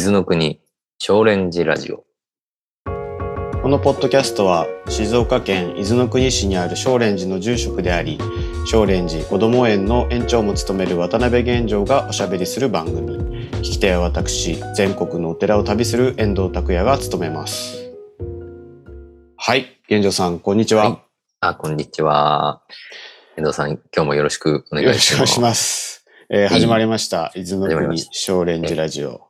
伊豆の国少蓮寺ラジオ。このポッドキャストは静岡県伊豆の国市にある少蓮寺の住職であり少蓮寺こども園の園長も務める渡辺玄城がおしゃべりする番組。聞き手は私全国のお寺を旅する遠藤拓也が務めます。はい玄城さんこんにちは、はい。あこんにちは。遠藤さん今日もよろしくお願よろいします。しくお願いします、えー始まりました。伊豆の国少蓮寺ラジオ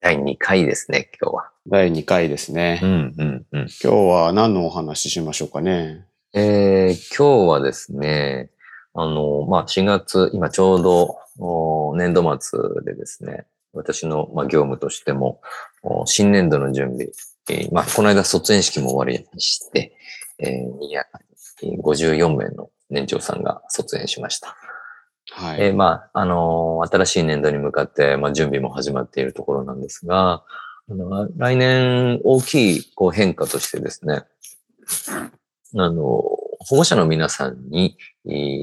第2回ですね今日は。第2回ですね、うんうんうん。今日は何のお話ししましょうかね？えー今日はですね、あの、まあ、4月、今ちょうどお年度末でですね、私の、まあ、業務としても、お新年度の準備、えーまあ、この間卒園式も終わりまして、えーいや54名の年長さんが卒園しました。はい、えーまあ、あのー新しい年度に向かって、まあ、準備も始まっているところなんですが、あの来年大きいこう変化としてですね、あの、保護者の皆さんに、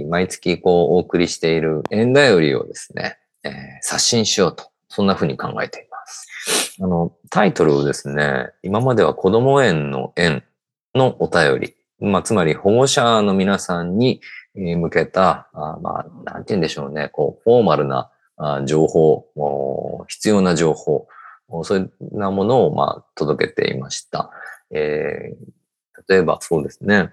毎月こうお送りしている縁頼りをですね、えー刷新しようと、そんな風に考えています。あの、タイトルをですね、今までは子供園の園のお便り、まあ、つまり保護者の皆さんに向けた、あまあ、なんて言うんでしょうね、こう、フォーマルなあ情報、お必要な情報、おそういうなものを、まあ、届けていました。えー例えば、そうですね。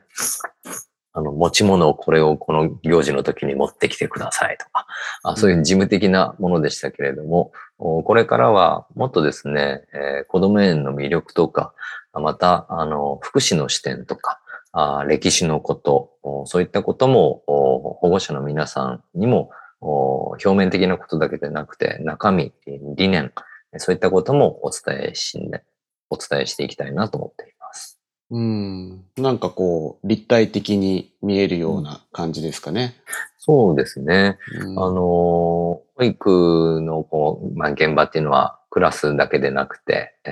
あの、持ち物をこれをこの行事の時に持ってきてくださいとか、あそういう事務的なものでしたけれども、おこれからはもっとですね、えー子供園の魅力とか、あまた、あの、福祉の視点とか、あ歴史のこと、おそういったこともお保護者の皆さんにもお表面的なことだけでなくて中身、理念、そういったこともお伝えし、ね、お伝えしていきたいなと思っています。うん。なんかこう、立体的に見えるような感じですかね。そうですね。うんあの、保育のこう、まあ、現場っていうのはクラスだけでなくて、え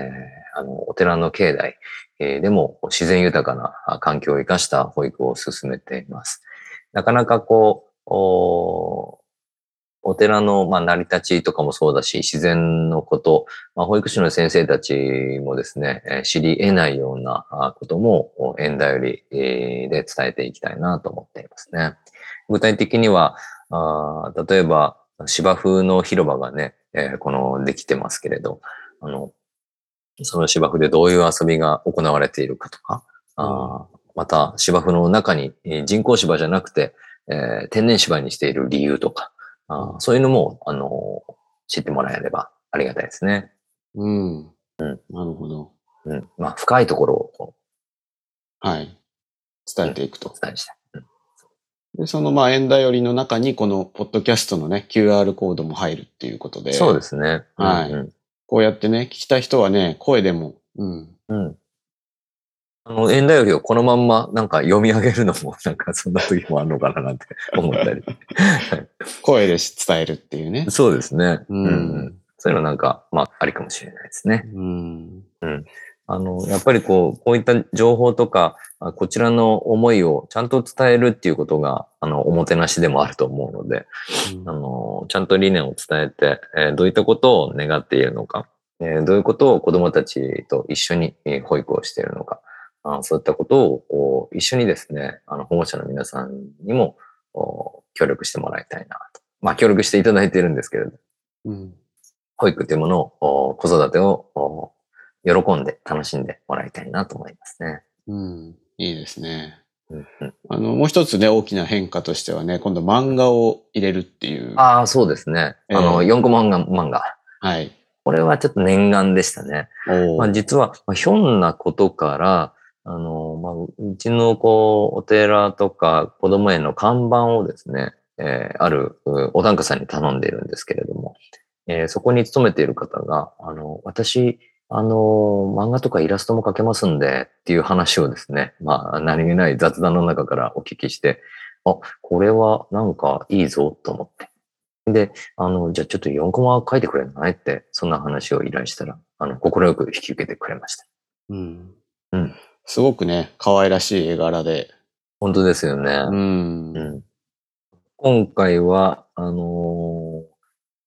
ーあの、お寺の境内、えーでも自然豊かな環境を生かした保育を進めています。なかなかこう、おお寺の、まあ、成り立ちとかもそうだし、自然のこと、まあ、保育士の先生たちもですね、えー知り得ないようなことも、お縁頼りえーで伝えていきたいなと思っていますね。具体的には、あ例えば芝生の広場がね、えーこのできてますけれど、あの、その芝生でどういう遊びが行われているかとか、あーまた芝生の中にえー人工芝じゃなくて、えー天然芝にしている理由とか、あーそういうのも、あの知ってもらえればありがたいですね。うん。なるほど。うん。まあ、深いところをこはい。伝えていくと伝えしたい。うんで、そのまあ、縁頼りの中に、このポッドキャストのね、QR コードも入るっていうことで。そうですね。はいうんこうやってね、聞きたい人はね、声でも、うん。うん。あの、縁頼りをこのまんまなんか読み上げるのも なんかそんな時もあるのかななんて思ったり。声で伝えるっていうね。そうですね。うんうんそういうのなんか、まあ、ありかもしれないですね。うん。あの、やっぱりこう、こういった情報とか、あこちらの思いをちゃんと伝えるっていうことが、あの、おもてなしでもあると思うので、あの、ちゃんと理念を伝えて、えーどういったことを願っているのか、えーどういうことを子供たちと一緒にえー保育をしているのか、あそういったことをこう一緒にですね、あの、保護者の皆さんにもお協力してもらいたいなと。まあ、協力していただいているんですけれど、うん。保育というものを、お子育てをお喜んで楽しんでもらいたいなと思いますね。うん。いいですね。うんうん、あの、もう一つね、大きな変化としてはね、今度漫画を入れるっていう。ああ、そうですね。あの、え4コマ漫画漫画。はい。これはちょっと念願でしたね。まあ、実は、まあ、ひょんなことから、あの、まあ、うちのこう、お寺とか子供園の看板をですね、えーあるうお檀家さんに頼んでいるんですけれども、えーそこに勤めている方が、あの、私、あの、漫画とかイラストも描けますんでっていう話をですね、まあ、何気ない雑談の中からお聞きして、あ、これはなんかいいぞと思って。で、あの、じゃあちょっと4コマ書いてくれないって、そんな話を依頼したら、あの、快く引き受けてくれました。うん。うんすごくね、可愛らしい絵柄で。本当ですよね。うん。うん今回は、あの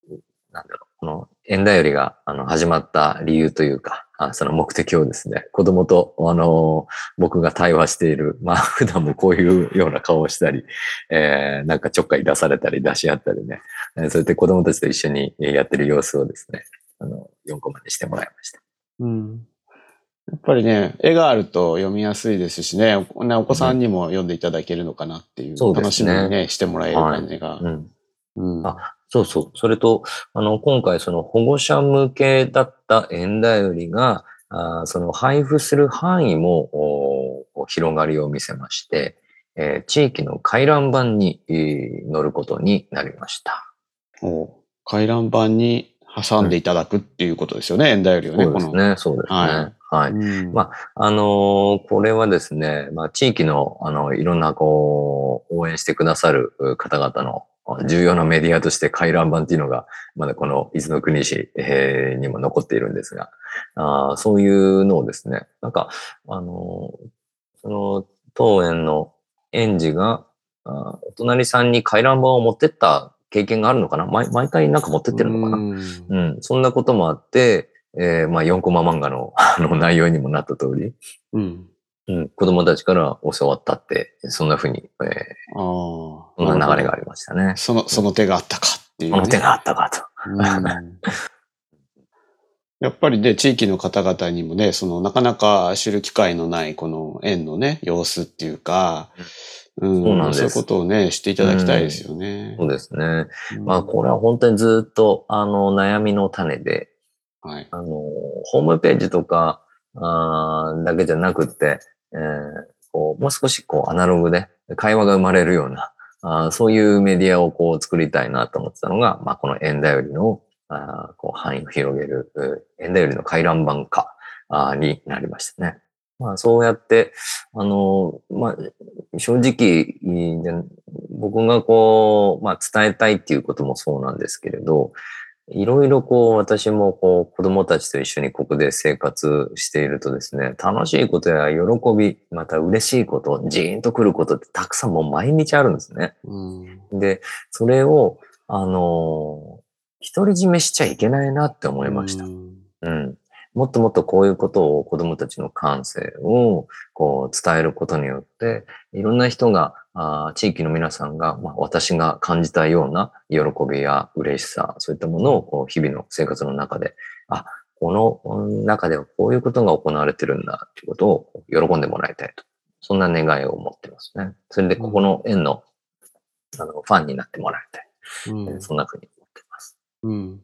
ーなんだろう、この縁だよりがあの始まった理由というか、あその目的をですね、子供と、あの僕が対話している、まあ普段もこういうような顔をしたり、えー、なんかちょっかい出されたり出し合ったりね、えー、そうやって子供たちと一緒にやってる様子をですね、あの、4コマにしてもらいました。うん。やっぱりね、絵があると読みやすいですしね、おお子さんにも読んでいただけるのかなっていう、うん、楽しみにね、してもらえる感じが。はい、うん。うん、あそうそう。それと、あの、今回その保護者向けだった縁だよりが、あその配布する範囲も広がりを見せまして、えー、地域の回覧板に、えー、乗ることになりました。お回覧板に挟んでいただくっていうことですよね、縁、うん、だよりをね。そうですね、そうですね。はいはい。うん、まあ、あのー、これはですね、まあ、地域の、あの、いろんな、こう、応援してくださる方々の重要なメディアとして回覧板っていうのが、まだこの伊豆の国市、えー、にも残っているんですが、あそういうのをですね、なんか、あの、その、当園の園児が、あお隣さんに回覧板を持ってった経験があるのかな？毎毎回なんか持ってってるのかな？うん,、そんなこともあって、えー、まあ4コマ漫画のあの内容にもなった通り、うん、うん、子供たちから教わったって、そんなふうに、えー、あそんな流れがありましたね。その、その手があったかっていう、ね、その手があったかと。やっぱりね、地域の方々にもね、その、なかなか知る機会のない、この園のね、様子っていうか、うん、そうなんですそういうことをね、していただきたいですよね。うん、そうですね。うん、まあ、これは本当にずっと、あの、悩みの種で、はい。あの、ホームページとか、あだけじゃなくって、えー、こうもう少しこうアナログで会話が生まれるような、あそういうメディアをこう作りたいなと思ってたのが、まあ、この円だよりのあこう範囲を広げる、円だよりの回覧板化あになりましたね。まあ、そうやって、あの、まあ、正直、僕がこう、まあ、伝えたいっていうこともそうなんですけれど、いろいろこう、私もこう、子供たちと一緒にここで生活しているとですね、楽しいことや喜び、また嬉しいこと、ジーンと来ることってたくさんもう毎日あるんですね。うん、で、それを、あの、独り占めしちゃいけないなって思いました。うん、うんもっともっとこういうことを子供たちの感性をこう伝えることによって、いろんな人が、あ地域の皆さんが、まあ、私が感じたような喜びや嬉しさ、そういったものをこう日々の生活の中で、あ、この中ではこういうことが行われてるんだということを喜んでもらいたいと。そんな願いを持ってますね。それでここの園の,、あのファンになってもらいたい。うん、そんなふうにうん、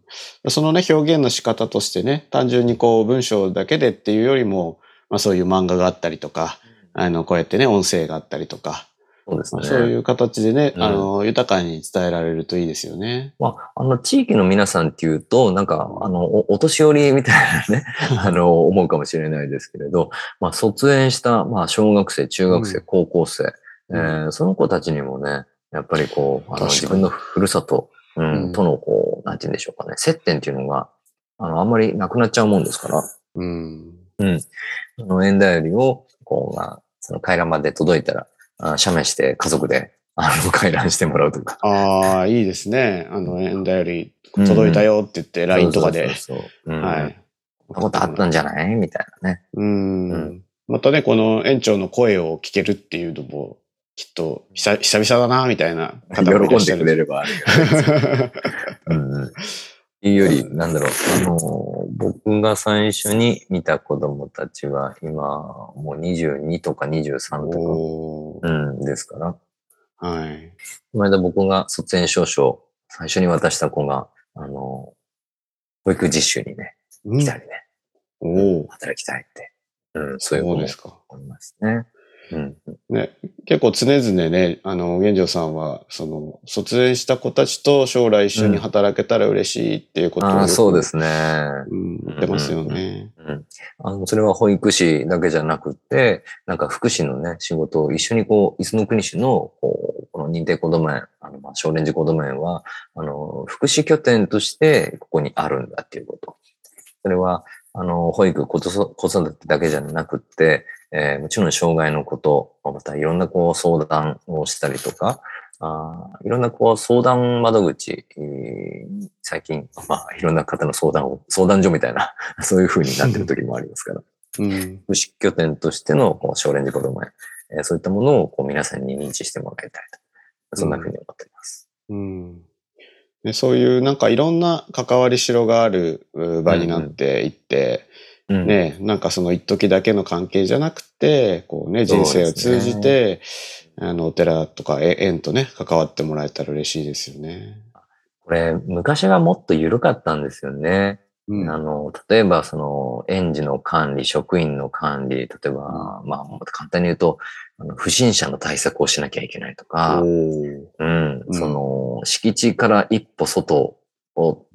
そのね、表現の仕方としてね、単純にこう文章だけでっていうよりも、まあそういう漫画があったりとか、あの、こうやってね、音声があったりとか、そうですね。そういう形でね、うん、あの、豊かに伝えられるといいですよね。まあ、あの、地域の皆さんっていうと、なんか、あの、おお年寄りみたいなね、あの、思うかもしれないですけれど、まあ、卒園した、まあ、小学生、中学生、高校生、うん、えー、その子たちにもね、やっぱりこう、あの、自分のふるさと、うん、とのこう、なんて言うんでしょうかね、接点っていうのが、あの、あんまりなくなっちゃうもんですから、うん。うん。あの、縁だよりを、こう、まあ、その回覧板で届いたら、あ写メして家族で、あの、回覧してもらうとか。ああ、いいですね。あの、縁だより届いたよって言って、LINE とかで。そうそうそう。はい。こんなことあったんじゃない？みたいなね。うん。うん、またね、この園長の声を聞けるっていうのも、きっと久々だな、みたいな喜んでくれればある うん、いうより、なんだろう、あの、僕が最初に見た子供たちは、今、もう22とか23とか、うん、ですから。はい。この間僕が卒園証書を最初に渡した子が、あの、保育実習にね、来たりね、うん、働きたいって、うん、そういうことですか。思いますね。うん。ね、結構常々ね、あの、玄城さんは、その、卒園した子たちと将来一緒に働けたら嬉しいっていうことを、うん、そうですね。うん、言ってますよね、うん、うん、あの。それは保育士だけじゃなくて、なんか福祉のね、仕事を一緒にこう、伊豆の国市の、こう、この認定こども園、あの、まあ、少年児こども園は、あの、福祉拠点としてここにあるんだっていうこと。それは、あの、保育、子育てだけじゃなくて、えー、もちろん障害のこと、またいろんなこう相談をしたりとか、あーいろんなこう相談窓口、えー最近、まあいろんな方の相談を、相談所みたいな、そういう風になってる時もありますから、うん。福祉拠点としてのこう少年児子供園、えーそういったものをこう皆さんに認知してもらいたいと。そんな風に思っています。うん。でそういうなんかいろんな関わりしろがあるう場になっていって、うんね、なんかその一時だけの関係じゃなくて、こうね、人生を通じて、あの、お寺とかえ縁とね、関わってもらえたら嬉しいですよね。これ、昔はもっと緩かったんですよね。うんあの、例えば、その、園児の管理、職員の管理、例えば、まあ、もっと簡単に言うと、あの不審者の対策をしなきゃいけないとか、うんその、敷地から一歩外を、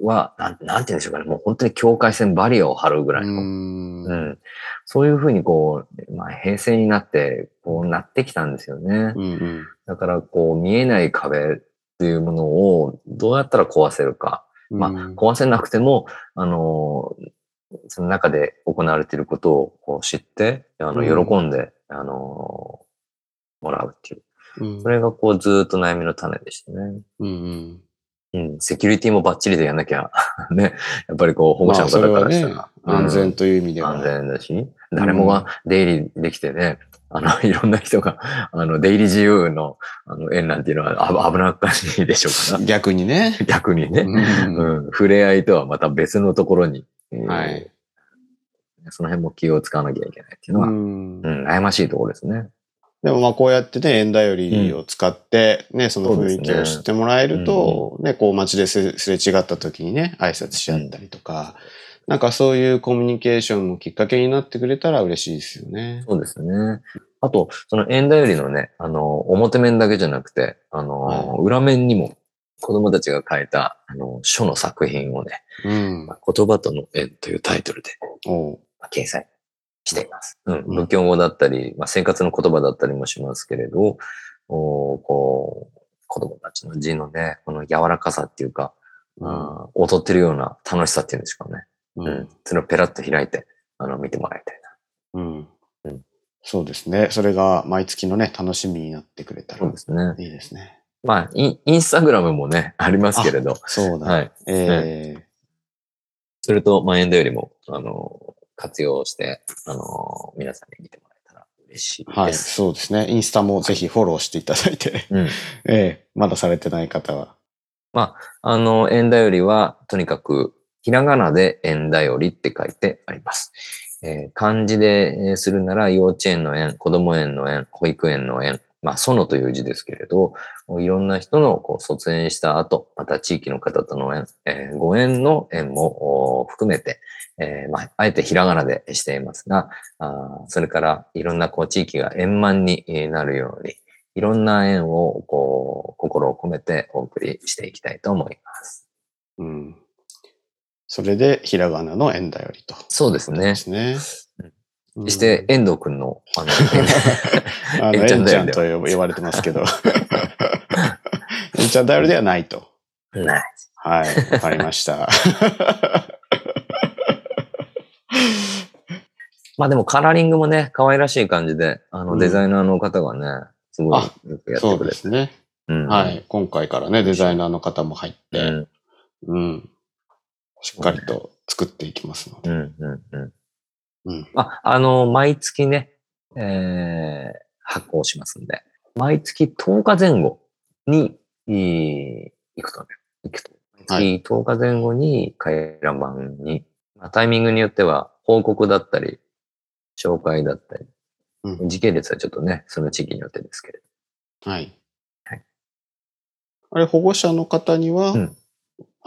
は、なん、なんて言うんでしょうかね。もう本当に境界線バリアを張るぐらいの。うんうん。そういうふうにこう、まあ、平成になって、こうなってきたんですよね。うんうんだから、こう、見えない壁っていうものをどうやったら壊せるか。まあ、壊せなくても、あの、その中で行われていることをこう知って、あの、うん喜んで、あの、もらうっていう。うんそれがこうずーっと悩みの種でしたね。うんうんうん。セキュリティもバッチリでやんなきゃ、ね。やっぱりこう保護者の方からしたら、、うん安全という意味では。安全だし、誰もが出入りできてね、あの、いろんな人が、あの、出入り自由の、あの、園なんていうのはあ危なっかしいでしょうか 逆にね。ら。逆にね。うんうん、触れ合いとはまた別のところに、えーはいその辺も気を使わなきゃいけないっていうのは、ううんん悩ましいところですね。でもまあこうやってね、縁だよりを使って、ね、その雰囲気を知ってもらえると、ね、こう街ですすれ違った時にね、挨拶し合ったりとか、なんかそういうコミュニケーションのきっかけになってくれたら嬉しいですよね。そうですね。あと、その縁だよりのね、あの、表面だけじゃなくて、あの、はい裏面にも子供たちが書いた、あの、書の作品をね、うん。言葉との縁というタイトルでまあ掲載しています。うん。うん仏教語だったり、まあ、生活の言葉だったりもしますけれど、おこう、子供たちの字のね、この柔らかさっていうか、あー踊ってるような楽しさっていうんですかね。ううんん。それをペラッと開いて、あの、見てもらいたいな。うんうんそうですね。それが毎月のね、楽しみになってくれたらそうですね。いいですね。まあ、インインスタグラムもね、ありますけれど、そうだ。はい。えそれと、まあ、エンドよりも、あの、活用して、あの、皆さんに見てもらえたら嬉しいーはい、です。そうですね。インスタもぜひフォローしていただいて、うん。ええまだされてない方は。あの、円だよりは、とにかく、ひらがなで円だよりって書いてあります。えー漢字でするなら、幼稚園の園、子供園の園、保育園の園、まあ、園という字ですけれど、いろんな人のこう卒園した後、また地域の方との縁、えーご縁の縁も含めて、えーまあ、あえてひらがなでしていますが、あそれからいろんなこう地域が円満になるように、いろんな縁をこう心を込めてお送りしていきたいと思います。うん。それで、ひらがなの縁だよりと。そうですねで。すね。そして、遠藤くんの、あの、あの、ええんちゃんと呼呼ばれてますけど。えんちゃんだよりではないと。ない。はい、わかりました。まあでもカラーリングもね、可愛らしい感じで、あの、うんデザイナーの方がね、すごいあよくやっそうてくれて。ですね。うんはい。今回からね、デザイナーの方も入って、うん、うん。しっかりと作っていきますので。うん、うん、うん。うん。あ、あの、毎月ね、えー、発行しますんで、毎月10日前後に、いい行くとね、行くと。は毎月10日前後に回覧板に、まあ、タイミングによっては報告だったり、紹介だったり、うん時系列はちょっとね、その地域によってですけれはい。はいあれ、保護者の方には、うん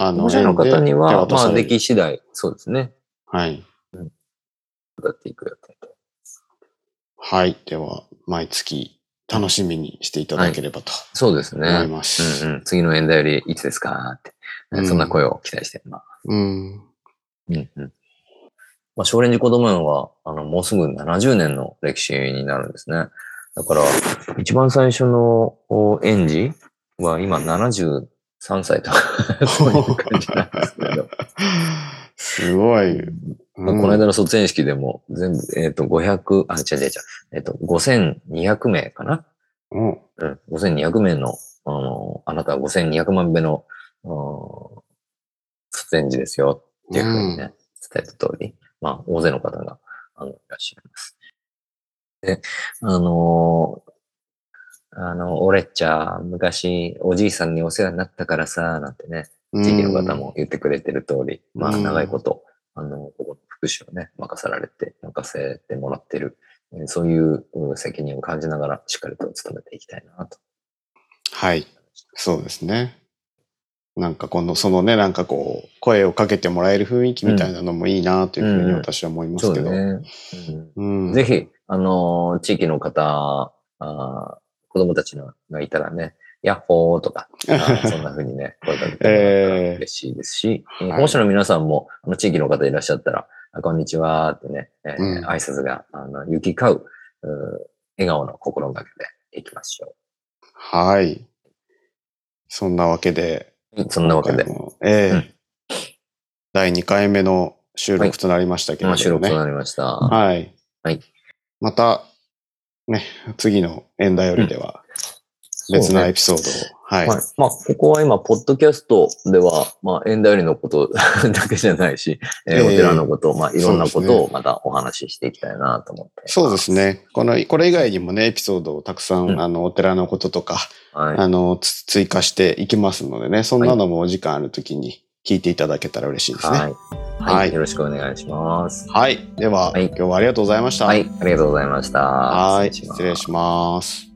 あど、保護者の方には、まあ、できき次第、そうですね、はい。渡っていく予定で。はい。では、毎月楽しみにしていただければとそうですね。思います。うんうん、次の縁だよりいつですかって、うんそんな声を期待してます。うん。うんうん。まあ、少林寺子供園は、あの、もうすぐ70年の歴史になるんですね。だから、一番最初のお園児は今73歳とか、そういう感じなんですけど。すごい。まあこの間の卒園式でも全部、えっ、と、500、あ、違う違う違う、えっ、と、5200名かな？うん。うん、5200名の、あの、あなたは5200万目の、うん出演時ですよっていうふうにね、伝えた通り、まあ、大勢の方が、あの、いらっしゃいます。で、あのあの、俺っちゃ、昔、おじいさんにお世話になったからさ、なんてね、地域の方も言ってくれてる通り、まあ、うん長いこと、あの、ここの福祉をね、任さられて、任せてもらってる、えーそういううん責任を感じながら、しっかりと務めていきたいなと。はい。そうですね。なんかこの、そのね、なんかこう、声をかけてもらえる雰囲気みたいなのもいいなというふうに私は思いますけど。ぜひ、あのー地域の方、あー子供たちのがいたらね、ヤッホーとか、そんな風にね、声かけて嬉しいですし、えーはい保護者の皆さんも、あの、地域の方いらっしゃったら、あこんにちはってね、えーうん挨拶が、あの、行き交う、うー笑顔の心がけでいきましょはい。そんなわけで。う。そんなわけでええうん第2回目の収録となりましたけれどもね。まあ収録となりました。はい。はい。また、ね、次のエンダよりでは、別なエピソードを、はい。はい。まあ、ここは今、ポッドキャストでは、まあ、縁頼りのこと だけじゃないし、えーええお寺のこと、まあ、いろんなことをまたお話ししていきたいなと思って。そうです。ね。この、これ以外にもね、エピソードをたくさん、うんあの、お寺のこととか、はい。あの、つ追加していきますのでね、そんなのもお時間あるときに聞いていただけたら嬉しいですね。はい。はい。はいよろしくお願いします。はい。では、はい今日はありがとうございました。はい。ありがとうございました。はい。失礼します失礼します。